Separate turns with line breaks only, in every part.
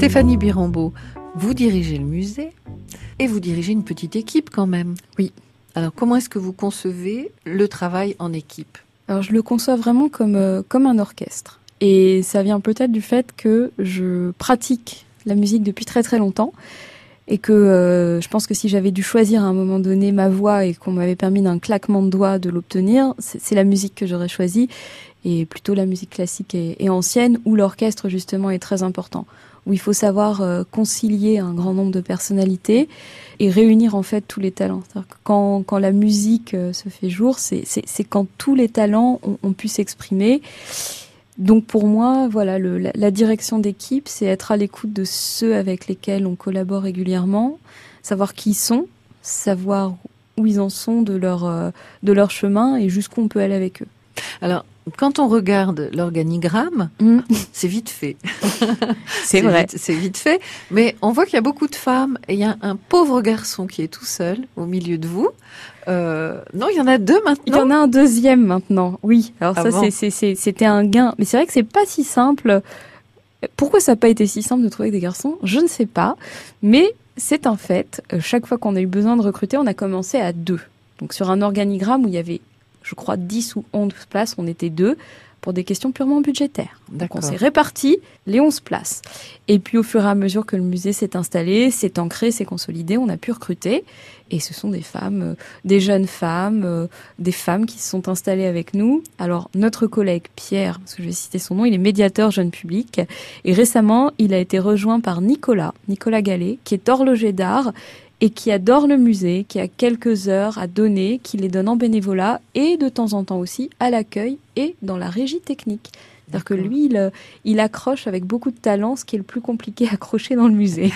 Stéphanie Birambeau, vous dirigez le musée et vous dirigez une petite équipe quand même.
Oui.
Alors comment est-ce que vous concevez le travail en équipe?
Alors je le conçois vraiment comme, euh, comme un orchestre. Et ça vient peut-être du fait que je pratique la musique depuis très très longtemps et que euh, je pense que si j'avais dû choisir à un moment donné ma voix et qu'on m'avait permis d'un claquement de doigts de l'obtenir, c'est la musique que j'aurais choisie et plutôt la musique classique et, ancienne où l'orchestre justement est très important, où il faut savoir euh, concilier un grand nombre de personnalités et réunir en fait tous les talents. Que quand, quand la musique euh, se fait jour, c'est quand tous les talents ont, pu s'exprimer donc pour moi, voilà, la, direction d'équipe, c'est être à l'écoute de ceux avec lesquels on collabore régulièrement, savoir qui ils sont, savoir où ils en sont de leur euh, de leur chemin et jusqu'où on peut aller avec eux.
Alors, quand on regarde l'organigramme, mm. c'est vite fait.
c'est vrai.
C'est vite fait. Mais on voit qu'il y a beaucoup de femmes et il y a un pauvre garçon qui est tout seul au milieu de vous. Euh, non, il y en a deux maintenant.
Il y en a un deuxième maintenant. Oui. Alors ah ça, c'était un gain. Mais c'est vrai que c'est pas si simple. Pourquoi ça n'a pas été si simple de trouver des garçons? Je ne sais pas. Mais c'est un fait. Euh, chaque fois qu'on a eu besoin de recruter, on a commencé à deux. Donc sur un organigramme où il y avait je crois, 10 ou 11 places, on était deux pour des questions purement budgétaires. Donc on s'est réparti les 11 places. Et puis au fur et à mesure que le musée s'est installé, s'est ancré, s'est consolidé, on a pu recruter. Et ce sont des femmes, euh, des jeunes femmes, euh, des femmes qui se sont installées avec nous. Alors notre collègue Pierre, parce que je vais citer son nom, il est médiateur jeune public. Et récemment, il a été rejoint par Nicolas, Nicolas Gallet, qui est horloger d'art et qui adore le musée, qui a quelques heures à donner, qui les donne en bénévolat et de temps en temps aussi à l'accueil et dans la régie technique. C'est-à-dire que lui, il, il, accroche avec beaucoup de talent, ce qui est le plus compliqué à accrocher dans le musée.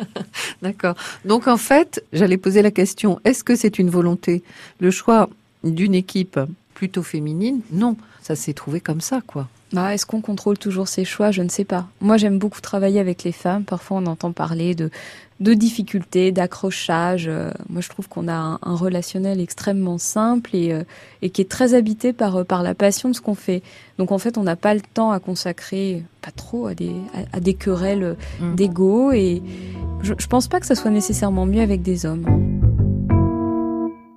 D'accord. Donc en fait, j'allais poser la question, est-ce que c'est une volonté? Le choix d'une équipe plutôt féminine Non, ça s'est trouvé comme ça, quoi.
Bah, Est-ce qu'on contrôle toujours ses choix? Je ne sais pas. Moi, j'aime beaucoup travailler avec les femmes. Parfois, on entend parler de, de difficultés, d'accrochage. Euh, moi, je trouve qu'on a un, relationnel extrêmement simple et, euh, et qui est très habité par, euh, par la passion de ce qu'on fait. Donc, en fait, on n'a pas le temps à consacrer, pas trop, à des, à, des querelles mmh. d'ego. Et je, je pense pas que ça soit nécessairement mieux avec des hommes.